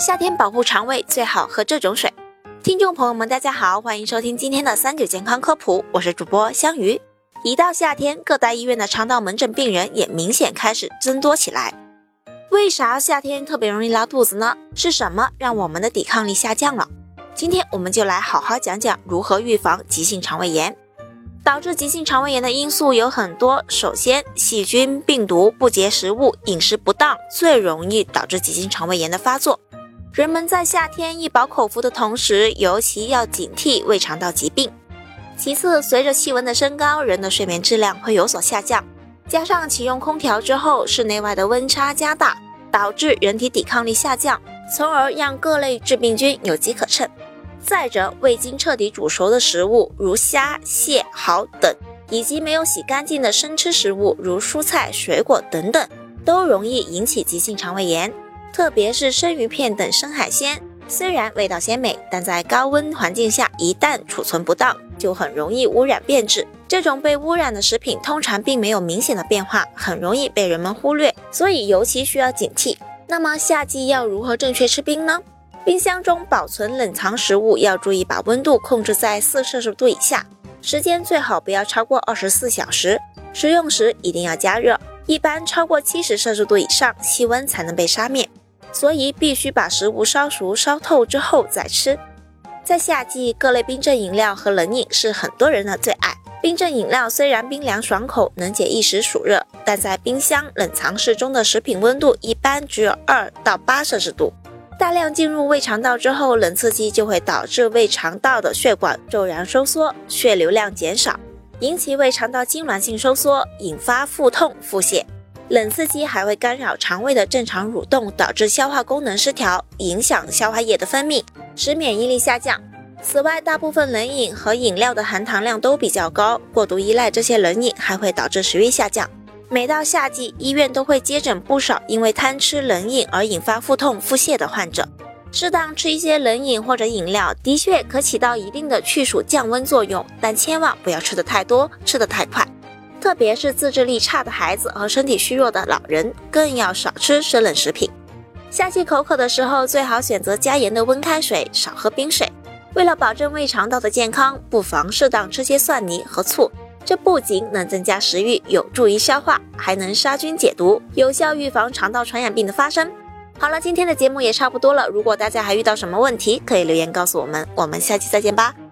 夏天保护肠胃最好喝这种水。听众朋友们，大家好，欢迎收听今天的三九健康科普，我是主播香鱼。一到夏天，各大医院的肠道门诊病人也明显开始增多起来。为啥夏天特别容易拉肚子呢？是什么让我们的抵抗力下降了？今天我们就来好好讲讲如何预防急性肠胃炎。导致急性肠胃炎的因素有很多，首先，细菌、病毒、不洁食物、饮食不当最容易导致急性肠胃炎的发作。人们在夏天易饱口福的同时，尤其要警惕胃肠道疾病。其次，随着气温的升高，人的睡眠质量会有所下降，加上启用空调之后，室内外的温差加大，导致人体抵抗力下降，从而让各类致病菌有机可乘。再者，未经彻底煮熟的食物，如虾、蟹、蚝等，以及没有洗干净的生吃食物，如蔬菜、水果等等，都容易引起急性肠胃炎。特别是生鱼片等生海鲜，虽然味道鲜美，但在高温环境下，一旦储存不当，就很容易污染变质。这种被污染的食品通常并没有明显的变化，很容易被人们忽略，所以尤其需要警惕。那么夏季要如何正确吃冰呢？冰箱中保存冷藏食物要注意把温度控制在四摄氏度以下，时间最好不要超过二十四小时。食用时一定要加热，一般超过七十摄氏度以上，气温才能被杀灭。所以必须把食物烧熟、烧透之后再吃。在夏季，各类冰镇饮料和冷饮是很多人的最爱。冰镇饮料虽然冰凉爽口，能解一时暑热，但在冰箱冷藏室中的食品温度一般只有二到八摄氏度。大量进入胃肠道之后，冷刺激就会导致胃肠道的血管骤然收缩，血流量减少，引起胃肠道痉挛性收缩，引发腹痛、腹泻。冷刺激还会干扰肠胃的正常蠕动，导致消化功能失调，影响消化液的分泌，使免疫力下降。此外，大部分冷饮和饮料的含糖量都比较高，过度依赖这些冷饮还会导致食欲下降。每到夏季，医院都会接诊不少因为贪吃冷饮而引发腹痛、腹泻的患者。适当吃一些冷饮或者饮料，的确可起到一定的去暑降温作用，但千万不要吃的太多，吃的太快。特别是自制力差的孩子和身体虚弱的老人，更要少吃生冷食品。夏季口渴的时候，最好选择加盐的温开水，少喝冰水。为了保证胃肠道的健康，不妨适当吃些蒜泥和醋。这不仅能增加食欲，有助于消化，还能杀菌解毒，有效预防肠道传染病的发生。好了，今天的节目也差不多了。如果大家还遇到什么问题，可以留言告诉我们。我们下期再见吧。